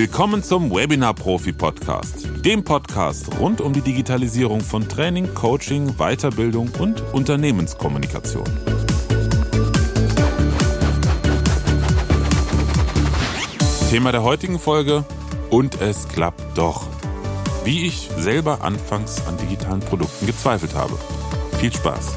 Willkommen zum Webinar Profi Podcast, dem Podcast rund um die Digitalisierung von Training, Coaching, Weiterbildung und Unternehmenskommunikation. Thema der heutigen Folge und es klappt doch. Wie ich selber anfangs an digitalen Produkten gezweifelt habe. Viel Spaß!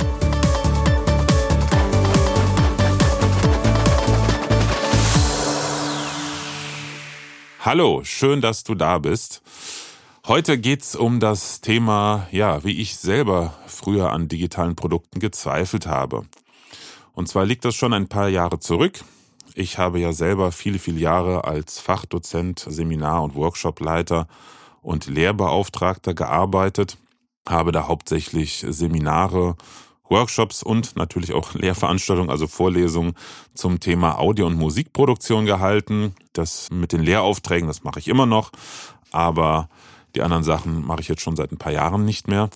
Hallo, schön, dass du da bist. Heute geht's um das Thema, ja, wie ich selber früher an digitalen Produkten gezweifelt habe. Und zwar liegt das schon ein paar Jahre zurück. Ich habe ja selber viele, viele Jahre als Fachdozent, Seminar- und Workshopleiter und Lehrbeauftragter gearbeitet, habe da hauptsächlich Seminare Workshops und natürlich auch Lehrveranstaltungen, also Vorlesungen zum Thema Audio- und Musikproduktion gehalten. Das mit den Lehraufträgen, das mache ich immer noch, aber die anderen Sachen mache ich jetzt schon seit ein paar Jahren nicht mehr.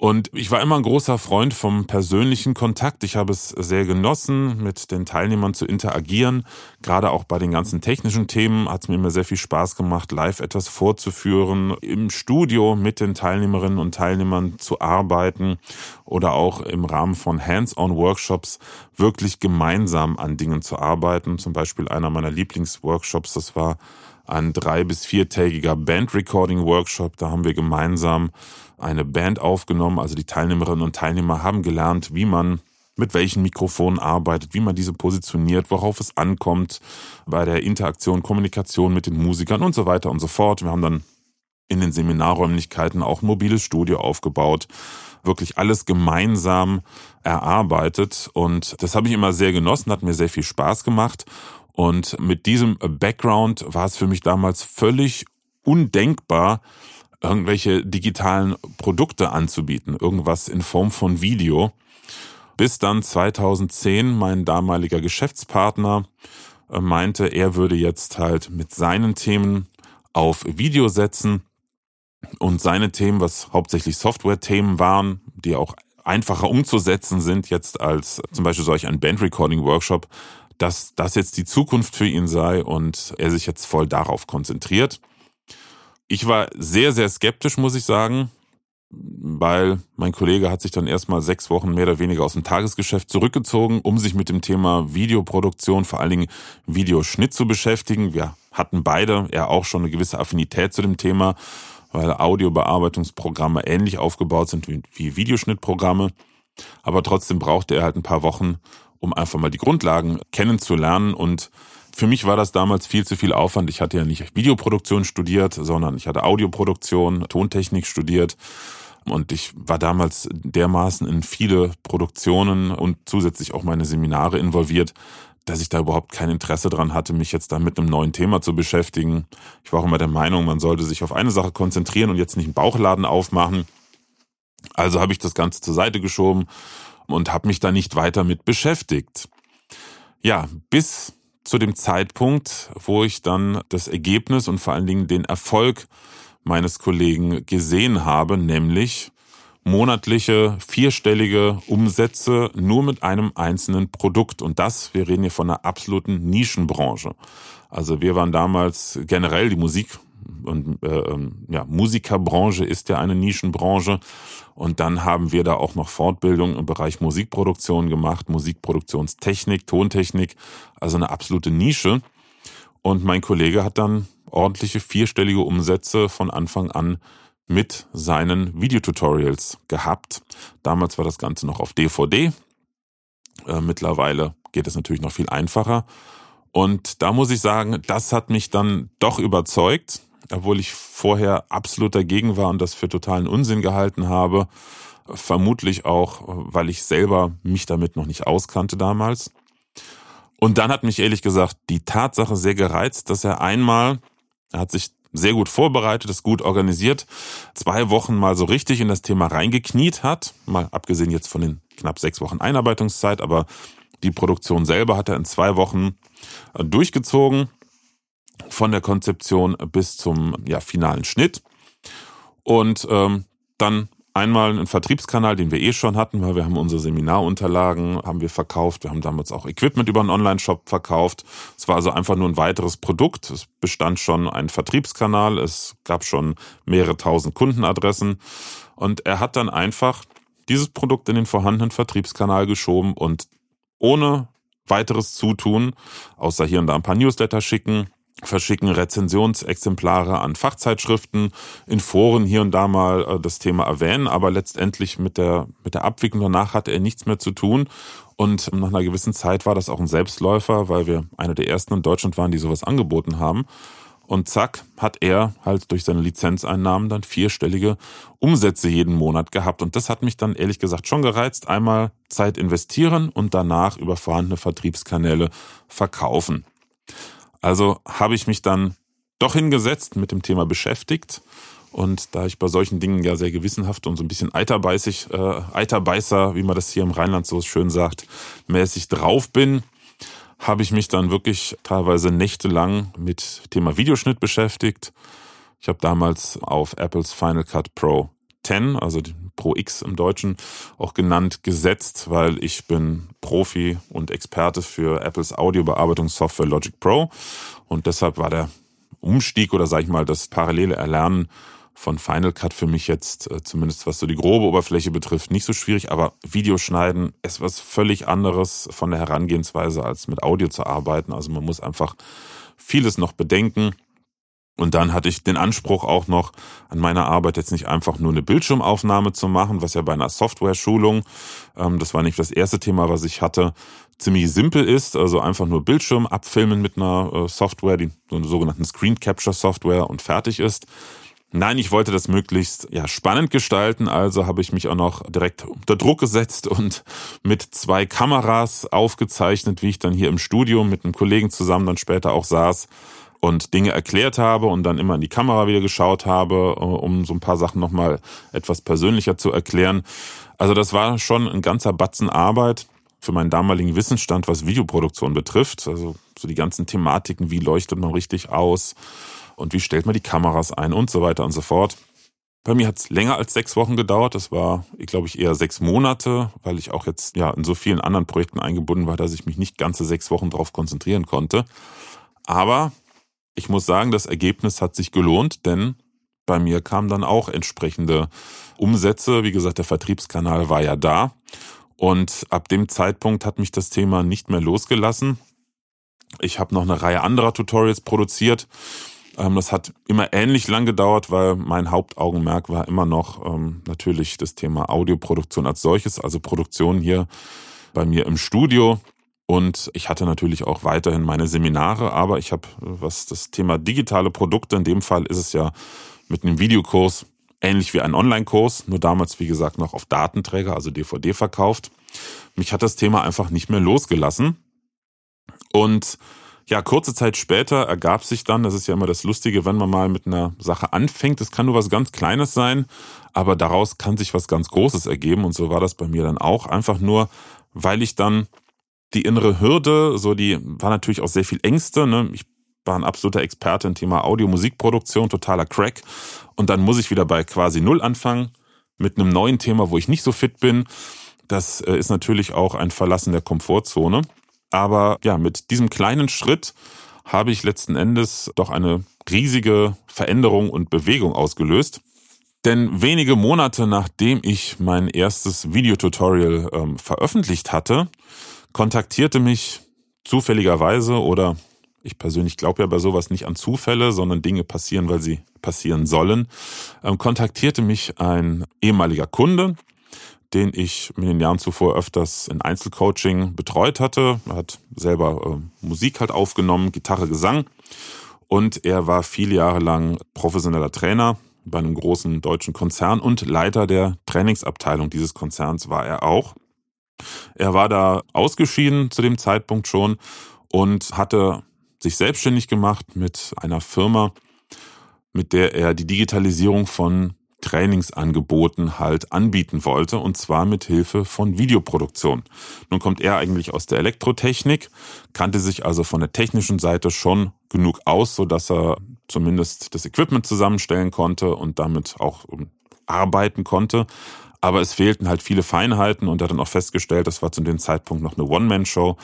Und ich war immer ein großer Freund vom persönlichen Kontakt. Ich habe es sehr genossen, mit den Teilnehmern zu interagieren. Gerade auch bei den ganzen technischen Themen hat es mir immer sehr viel Spaß gemacht, live etwas vorzuführen, im Studio mit den Teilnehmerinnen und Teilnehmern zu arbeiten oder auch im Rahmen von Hands-on-Workshops wirklich gemeinsam an Dingen zu arbeiten. Zum Beispiel einer meiner Lieblingsworkshops, das war ein drei- bis viertägiger Band-Recording-Workshop. Da haben wir gemeinsam eine Band aufgenommen. Also die Teilnehmerinnen und Teilnehmer haben gelernt, wie man mit welchen Mikrofonen arbeitet, wie man diese positioniert, worauf es ankommt bei der Interaktion, Kommunikation mit den Musikern und so weiter und so fort. Wir haben dann in den Seminarräumlichkeiten auch ein mobiles Studio aufgebaut, wirklich alles gemeinsam erarbeitet und das habe ich immer sehr genossen, hat mir sehr viel Spaß gemacht und mit diesem Background war es für mich damals völlig undenkbar, irgendwelche digitalen Produkte anzubieten, irgendwas in Form von Video. Bis dann 2010 mein damaliger Geschäftspartner äh, meinte, er würde jetzt halt mit seinen Themen auf Video setzen und seine Themen, was hauptsächlich Software-Themen waren, die auch einfacher umzusetzen sind jetzt als zum Beispiel solch ein Band-Recording-Workshop, dass das jetzt die Zukunft für ihn sei und er sich jetzt voll darauf konzentriert. Ich war sehr, sehr skeptisch, muss ich sagen, weil mein Kollege hat sich dann erstmal sechs Wochen mehr oder weniger aus dem Tagesgeschäft zurückgezogen, um sich mit dem Thema Videoproduktion, vor allen Dingen Videoschnitt zu beschäftigen. Wir hatten beide ja auch schon eine gewisse Affinität zu dem Thema, weil Audiobearbeitungsprogramme ähnlich aufgebaut sind wie Videoschnittprogramme. Aber trotzdem brauchte er halt ein paar Wochen, um einfach mal die Grundlagen kennenzulernen und für mich war das damals viel zu viel Aufwand. Ich hatte ja nicht Videoproduktion studiert, sondern ich hatte Audioproduktion, Tontechnik studiert. Und ich war damals dermaßen in viele Produktionen und zusätzlich auch meine Seminare involviert, dass ich da überhaupt kein Interesse dran hatte, mich jetzt da mit einem neuen Thema zu beschäftigen. Ich war auch immer der Meinung, man sollte sich auf eine Sache konzentrieren und jetzt nicht einen Bauchladen aufmachen. Also habe ich das Ganze zur Seite geschoben und habe mich da nicht weiter mit beschäftigt. Ja, bis zu dem Zeitpunkt, wo ich dann das Ergebnis und vor allen Dingen den Erfolg meines Kollegen gesehen habe, nämlich monatliche vierstellige Umsätze nur mit einem einzelnen Produkt. Und das, wir reden hier von einer absoluten Nischenbranche. Also wir waren damals generell die Musik und äh, ähm, ja, Musikerbranche ist ja eine Nischenbranche. Und dann haben wir da auch noch Fortbildung im Bereich Musikproduktion gemacht, Musikproduktionstechnik, Tontechnik, also eine absolute Nische. Und mein Kollege hat dann ordentliche vierstellige Umsätze von Anfang an mit seinen Videotutorials gehabt. Damals war das Ganze noch auf DVD. Äh, mittlerweile geht es natürlich noch viel einfacher. Und da muss ich sagen, das hat mich dann doch überzeugt obwohl ich vorher absolut dagegen war und das für totalen Unsinn gehalten habe. Vermutlich auch, weil ich selber mich damit noch nicht auskannte damals. Und dann hat mich ehrlich gesagt die Tatsache sehr gereizt, dass er einmal, er hat sich sehr gut vorbereitet, ist gut organisiert, zwei Wochen mal so richtig in das Thema reingekniet hat, mal abgesehen jetzt von den knapp sechs Wochen Einarbeitungszeit, aber die Produktion selber hat er in zwei Wochen durchgezogen von der Konzeption bis zum ja, finalen Schnitt. Und ähm, dann Einmal einen Vertriebskanal, den wir eh schon hatten, weil wir haben unsere Seminarunterlagen, haben wir verkauft. Wir haben damals auch Equipment über einen Online-Shop verkauft. Es war also einfach nur ein weiteres Produkt. Es bestand schon ein Vertriebskanal. Es gab schon mehrere tausend Kundenadressen. Und er hat dann einfach dieses Produkt in den vorhandenen Vertriebskanal geschoben und ohne weiteres Zutun, außer hier und da ein paar Newsletter schicken, verschicken Rezensionsexemplare an Fachzeitschriften, in Foren hier und da mal äh, das Thema erwähnen, aber letztendlich mit der, mit der Abwicklung danach hatte er nichts mehr zu tun. Und nach einer gewissen Zeit war das auch ein Selbstläufer, weil wir eine der ersten in Deutschland waren, die sowas angeboten haben. Und zack, hat er halt durch seine Lizenzeinnahmen dann vierstellige Umsätze jeden Monat gehabt. Und das hat mich dann ehrlich gesagt schon gereizt. Einmal Zeit investieren und danach über vorhandene Vertriebskanäle verkaufen. Also habe ich mich dann doch hingesetzt, mit dem Thema beschäftigt. Und da ich bei solchen Dingen ja sehr gewissenhaft und so ein bisschen eiterbeißig, äh, Eiterbeißer, wie man das hier im Rheinland so schön sagt, mäßig drauf bin, habe ich mich dann wirklich teilweise nächtelang mit Thema Videoschnitt beschäftigt. Ich habe damals auf Apples Final Cut Pro 10, also Pro X im Deutschen auch genannt, gesetzt, weil ich bin Profi und Experte für Apples Audiobearbeitungssoftware Logic Pro und deshalb war der Umstieg oder sage ich mal das parallele Erlernen von Final Cut für mich jetzt, äh, zumindest was so die grobe Oberfläche betrifft, nicht so schwierig, aber Videoschneiden ist was völlig anderes von der Herangehensweise, als mit Audio zu arbeiten. Also man muss einfach vieles noch bedenken. Und dann hatte ich den Anspruch auch noch an meiner Arbeit jetzt nicht einfach nur eine Bildschirmaufnahme zu machen, was ja bei einer Software-Schulung, ähm, das war nicht das erste Thema, was ich hatte, ziemlich simpel ist, also einfach nur Bildschirm abfilmen mit einer äh, Software, die so eine sogenannten Screen Capture Software und fertig ist. Nein, ich wollte das möglichst ja, spannend gestalten, also habe ich mich auch noch direkt unter Druck gesetzt und mit zwei Kameras aufgezeichnet, wie ich dann hier im Studio mit einem Kollegen zusammen dann später auch saß und Dinge erklärt habe und dann immer in die Kamera wieder geschaut habe, äh, um so ein paar Sachen nochmal etwas persönlicher zu erklären. Also das war schon ein ganzer Batzen Arbeit für meinen damaligen Wissensstand, was Videoproduktion betrifft. Also so die ganzen Thematiken, wie leuchtet man richtig aus, und wie stellt man die Kameras ein und so weiter und so fort. Bei mir hat es länger als sechs Wochen gedauert. Das war, glaube ich, eher sechs Monate, weil ich auch jetzt ja in so vielen anderen Projekten eingebunden war, dass ich mich nicht ganze sechs Wochen darauf konzentrieren konnte. Aber ich muss sagen, das Ergebnis hat sich gelohnt, denn bei mir kamen dann auch entsprechende Umsätze. Wie gesagt, der Vertriebskanal war ja da. Und ab dem Zeitpunkt hat mich das Thema nicht mehr losgelassen. Ich habe noch eine Reihe anderer Tutorials produziert ähm, das hat immer ähnlich lang gedauert, weil mein Hauptaugenmerk war immer noch ähm, natürlich das Thema Audioproduktion als solches, also Produktion hier bei mir im Studio. Und ich hatte natürlich auch weiterhin meine Seminare, aber ich habe, was das Thema digitale Produkte, in dem Fall ist es ja mit einem Videokurs ähnlich wie ein Online-Kurs, nur damals, wie gesagt, noch auf Datenträger, also DVD verkauft. Mich hat das Thema einfach nicht mehr losgelassen. Und ja, kurze Zeit später ergab sich dann, das ist ja immer das Lustige, wenn man mal mit einer Sache anfängt, es kann nur was ganz Kleines sein, aber daraus kann sich was ganz Großes ergeben und so war das bei mir dann auch. Einfach nur, weil ich dann die innere Hürde, so die war natürlich auch sehr viel Ängste. Ne? Ich war ein absoluter Experte im Thema Audio-Musikproduktion, totaler Crack. Und dann muss ich wieder bei quasi Null anfangen mit einem neuen Thema, wo ich nicht so fit bin. Das äh, ist natürlich auch ein Verlassen der Komfortzone. Aber ja, mit diesem kleinen Schritt habe ich letzten Endes doch eine riesige Veränderung und Bewegung ausgelöst. Denn wenige Monate nachdem ich mein erstes Videotutorial ähm, veröffentlicht hatte, kontaktierte mich zufälligerweise oder ich persönlich glaube ja bei sowas nicht an Zufälle, sondern Dinge passieren, weil sie passieren sollen, ähm, kontaktierte mich ein ehemaliger Kunde, den ich in den Jahren zuvor öfters in Einzelcoaching betreut hatte. Er hat selber äh, Musik halt aufgenommen, Gitarre, Gesang. Und er war viele Jahre lang professioneller Trainer bei einem großen deutschen Konzern und Leiter der Trainingsabteilung dieses Konzerns war er auch. Er war da ausgeschieden zu dem Zeitpunkt schon und hatte sich selbstständig gemacht mit einer Firma, mit der er die Digitalisierung von Trainingsangeboten halt anbieten wollte und zwar mit Hilfe von Videoproduktion. Nun kommt er eigentlich aus der Elektrotechnik, kannte sich also von der technischen Seite schon genug aus, so dass er zumindest das Equipment zusammenstellen konnte und damit auch arbeiten konnte. Aber es fehlten halt viele Feinheiten und er hat dann auch festgestellt, das war zu dem Zeitpunkt noch eine One-Man-Show,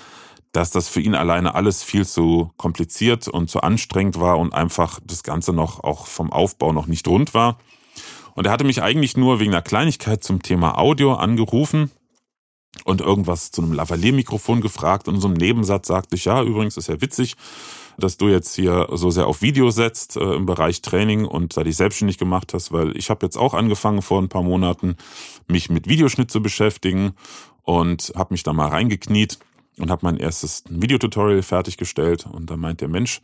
dass das für ihn alleine alles viel zu kompliziert und zu anstrengend war und einfach das Ganze noch auch vom Aufbau noch nicht rund war. Und er hatte mich eigentlich nur wegen einer Kleinigkeit zum Thema Audio angerufen und irgendwas zu einem Lavalier-Mikrofon gefragt. Und in so einem Nebensatz sagte ich, ja, übrigens ist ja witzig, dass du jetzt hier so sehr auf Video setzt äh, im Bereich Training und da dich selbstständig gemacht hast, weil ich habe jetzt auch angefangen vor ein paar Monaten, mich mit Videoschnitt zu beschäftigen und habe mich da mal reingekniet und habe mein erstes Videotutorial fertiggestellt. Und da meint der Mensch,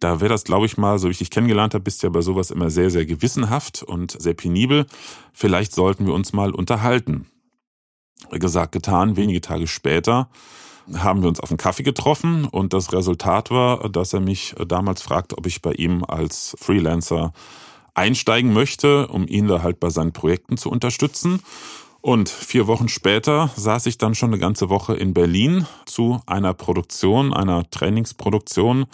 da wäre das, glaube ich mal, so wie ich dich kennengelernt habe, bist du ja bei sowas immer sehr, sehr gewissenhaft und sehr penibel. Vielleicht sollten wir uns mal unterhalten. Gesagt, getan, wenige Tage später haben wir uns auf einen Kaffee getroffen und das Resultat war, dass er mich damals fragte, ob ich bei ihm als Freelancer einsteigen möchte, um ihn da halt bei seinen Projekten zu unterstützen. Und vier Wochen später saß ich dann schon eine ganze Woche in Berlin zu einer Produktion, einer Trainingsproduktion.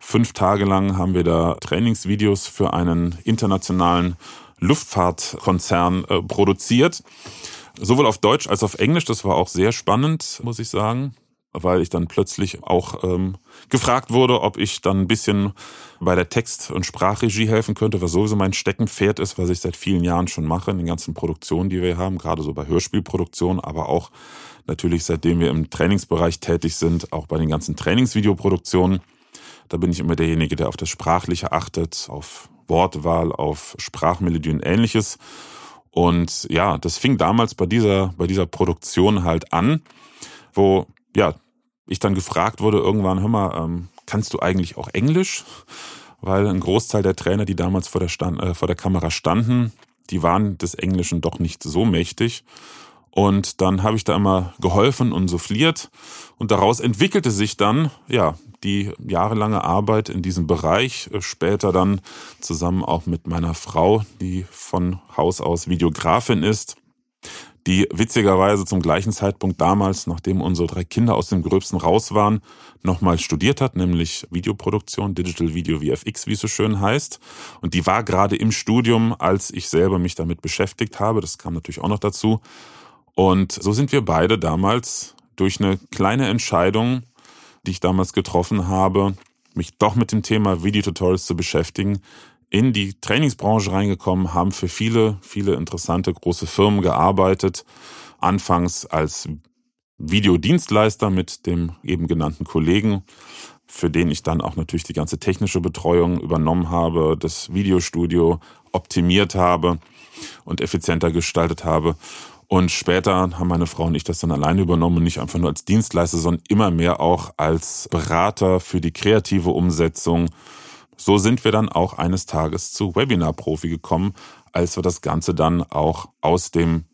Fünf Tage lang haben wir da Trainingsvideos für einen internationalen Luftfahrtkonzern äh, produziert. Sowohl auf Deutsch als auf Englisch. Das war auch sehr spannend, muss ich sagen weil ich dann plötzlich auch ähm, gefragt wurde, ob ich dann ein bisschen bei der Text- und Sprachregie helfen könnte, was sowieso mein Steckenpferd ist, was ich seit vielen Jahren schon mache in den ganzen Produktionen, die wir haben, gerade so bei Hörspielproduktionen, aber auch natürlich seitdem wir im Trainingsbereich tätig sind, auch bei den ganzen Trainingsvideoproduktionen. Da bin ich immer derjenige, der auf das Sprachliche achtet, auf Wortwahl, auf Sprachmelodie und ähnliches. Und ja, das fing damals bei dieser, bei dieser Produktion halt an, wo ja, ich dann gefragt wurde irgendwann, hör mal, ähm, kannst du eigentlich auch Englisch? Weil ein Großteil der Trainer, die damals vor der, Stand, äh, vor der Kamera standen, die waren des Englischen doch nicht so mächtig. Und dann habe ich da immer geholfen und souffliert. Und daraus entwickelte sich dann, ja, die jahrelange Arbeit in diesem Bereich. Später dann zusammen auch mit meiner Frau, die von Haus aus Videografin ist die witzigerweise zum gleichen Zeitpunkt damals, nachdem unsere drei Kinder aus dem Gröbsten raus waren, nochmal studiert hat, nämlich Videoproduktion, Digital Video VFX, wie es so schön heißt. Und die war gerade im Studium, als ich selber mich damit beschäftigt habe. Das kam natürlich auch noch dazu. Und so sind wir beide damals durch eine kleine Entscheidung, die ich damals getroffen habe, mich doch mit dem Thema Videotutorials zu beschäftigen, in die Trainingsbranche reingekommen, haben für viele, viele interessante große Firmen gearbeitet. Anfangs als Videodienstleister mit dem eben genannten Kollegen, für den ich dann auch natürlich die ganze technische Betreuung übernommen habe, das Videostudio optimiert habe und effizienter gestaltet habe. Und später haben meine Frau und ich das dann alleine übernommen, nicht einfach nur als Dienstleister, sondern immer mehr auch als Berater für die kreative Umsetzung so sind wir dann auch eines Tages zu Webinar Profi gekommen, als wir das Ganze dann auch aus dem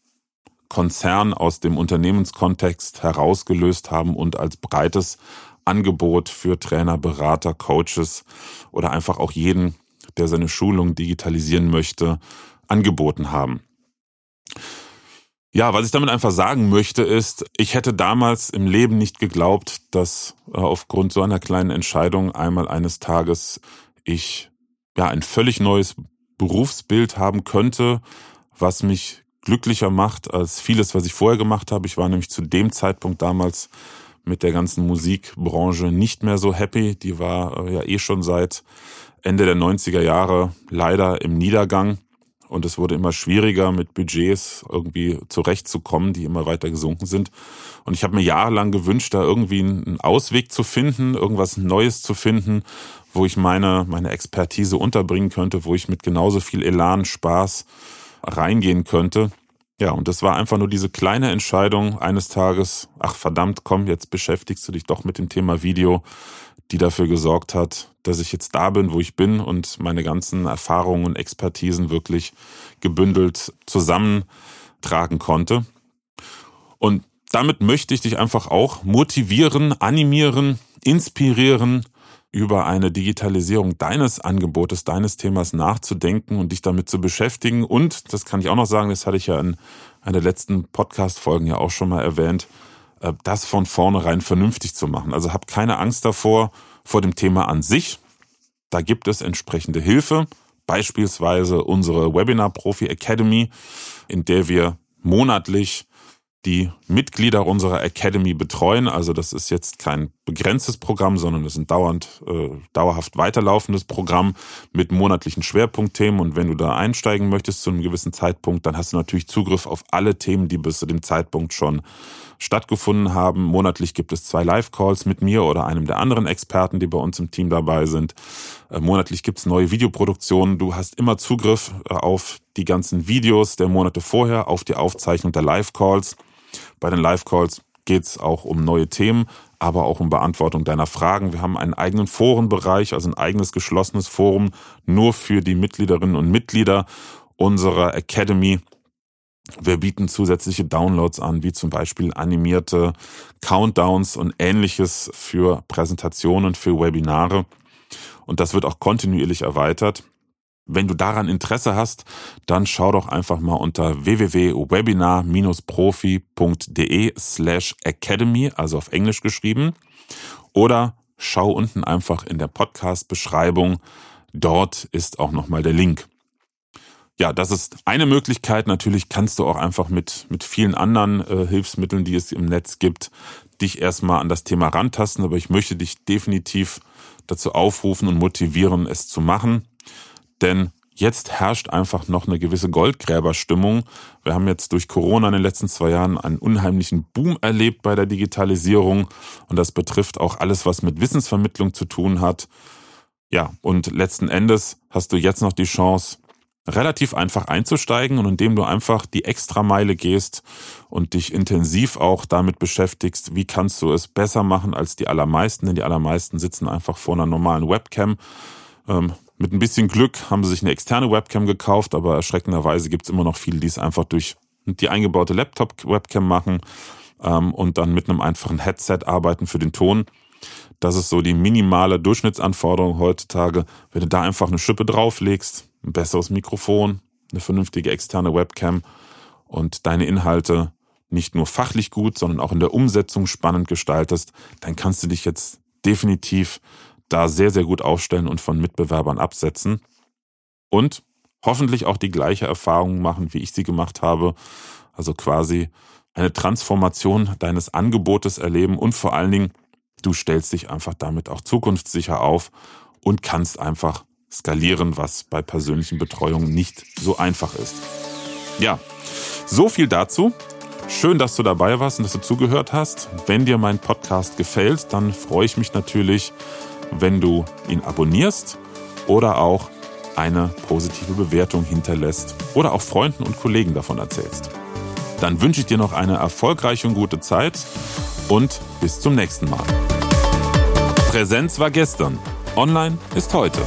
Konzern, aus dem Unternehmenskontext herausgelöst haben und als breites Angebot für Trainer, Berater, Coaches oder einfach auch jeden, der seine Schulung digitalisieren möchte, angeboten haben. Ja, was ich damit einfach sagen möchte, ist, ich hätte damals im Leben nicht geglaubt, dass äh, aufgrund so einer kleinen Entscheidung einmal eines Tages ich ja ein völlig neues Berufsbild haben könnte, was mich glücklicher macht als vieles, was ich vorher gemacht habe. Ich war nämlich zu dem Zeitpunkt damals mit der ganzen Musikbranche nicht mehr so happy. Die war äh, ja eh schon seit Ende der 90er Jahre leider im Niedergang. Und es wurde immer schwieriger, mit Budgets irgendwie zurechtzukommen, die immer weiter gesunken sind. Und ich habe mir jahrelang gewünscht, da irgendwie einen Ausweg zu finden, irgendwas Neues zu finden, wo ich meine, meine Expertise unterbringen könnte, wo ich mit genauso viel Elan, Spaß reingehen könnte. Ja, und das war einfach nur diese kleine Entscheidung eines Tages, ach verdammt, komm, jetzt beschäftigst du dich doch mit dem Thema Video, die dafür gesorgt hat, dass ich jetzt da bin, wo ich bin und meine ganzen Erfahrungen und Expertisen wirklich gebündelt zusammentragen konnte. Und damit möchte ich dich einfach auch motivieren, animieren, inspirieren, über eine Digitalisierung deines Angebotes, deines Themas nachzudenken und dich damit zu beschäftigen. Und, das kann ich auch noch sagen, das hatte ich ja in einer letzten Podcast-Folgen ja auch schon mal erwähnt, äh, das von vornherein vernünftig zu machen. Also hab keine Angst davor, vor dem Thema an sich. Da gibt es entsprechende Hilfe beispielsweise unsere Webinar Profi Academy, in der wir monatlich die Mitglieder unserer Academy betreuen. Also das ist jetzt kein begrenztes Programm, sondern es ist ein dauernd, äh, dauerhaft weiterlaufendes Programm mit monatlichen Schwerpunktthemen. Und wenn du da einsteigen möchtest zu einem gewissen Zeitpunkt, dann hast du natürlich Zugriff auf alle Themen, die bis zu dem Zeitpunkt schon stattgefunden haben. Monatlich gibt es zwei Live-Calls mit mir oder einem der anderen Experten, die bei uns im Team dabei sind. Äh, monatlich gibt es neue Videoproduktionen. Du hast immer Zugriff äh, auf die ganzen Videos der Monate vorher, auf die Aufzeichnung der Live-Calls. Bei den Live-Calls geht es auch um neue Themen, aber auch um Beantwortung deiner Fragen. Wir haben einen eigenen Forenbereich, also ein eigenes geschlossenes Forum nur für die Mitgliederinnen und Mitglieder unserer Academy. Wir bieten zusätzliche Downloads an, wie zum Beispiel animierte Countdowns und ähnliches für Präsentationen für Webinare. Und das wird auch kontinuierlich erweitert. Wenn du daran Interesse hast, dann schau doch einfach mal unter www.webinar-profi.de slash academy, also auf Englisch geschrieben, oder schau unten einfach in der Podcast-Beschreibung. Dort ist auch nochmal der Link. Ja, das ist eine Möglichkeit. Natürlich kannst du auch einfach mit, mit vielen anderen äh, Hilfsmitteln, die es im Netz gibt, dich erstmal an das Thema rantasten. Aber ich möchte dich definitiv dazu aufrufen und motivieren, es zu machen. Denn jetzt herrscht einfach noch eine gewisse Goldgräberstimmung. Wir haben jetzt durch Corona in den letzten zwei Jahren einen unheimlichen Boom erlebt bei der Digitalisierung. Und das betrifft auch alles, was mit Wissensvermittlung zu tun hat. Ja, und letzten Endes hast du jetzt noch die Chance, relativ einfach einzusteigen und indem du einfach die Extrameile gehst und dich intensiv auch damit beschäftigst, wie kannst du es besser machen als die allermeisten, denn die allermeisten sitzen einfach vor einer normalen Webcam. Ähm, mit ein bisschen Glück haben sie sich eine externe Webcam gekauft, aber erschreckenderweise gibt es immer noch viele, die es einfach durch die eingebaute Laptop-Webcam machen ähm, und dann mit einem einfachen Headset arbeiten für den Ton. Das ist so die minimale Durchschnittsanforderung heutzutage. Wenn du da einfach eine Schippe drauflegst, ein besseres Mikrofon, eine vernünftige externe Webcam und deine Inhalte nicht nur fachlich gut, sondern auch in der Umsetzung spannend gestaltest, dann kannst du dich jetzt definitiv da sehr, sehr gut aufstellen und von Mitbewerbern absetzen. Und hoffentlich auch die gleiche Erfahrung machen, wie ich sie gemacht habe. Also quasi eine Transformation deines Angebotes erleben und vor allen Dingen, du stellst dich einfach damit auch zukunftssicher auf und kannst einfach skalieren, was bei persönlichen Betreuungen nicht so einfach ist. Ja, so viel dazu. Schön, dass du dabei warst und dass du zugehört hast. Wenn dir mein Podcast gefällt, dann freue ich mich natürlich, wenn du ihn abonnierst oder auch eine positive Bewertung hinterlässt oder auch Freunden und Kollegen davon erzählst. Dann wünsche ich dir noch eine erfolgreiche und gute Zeit und bis zum nächsten Mal. Präsenz war gestern, online ist heute.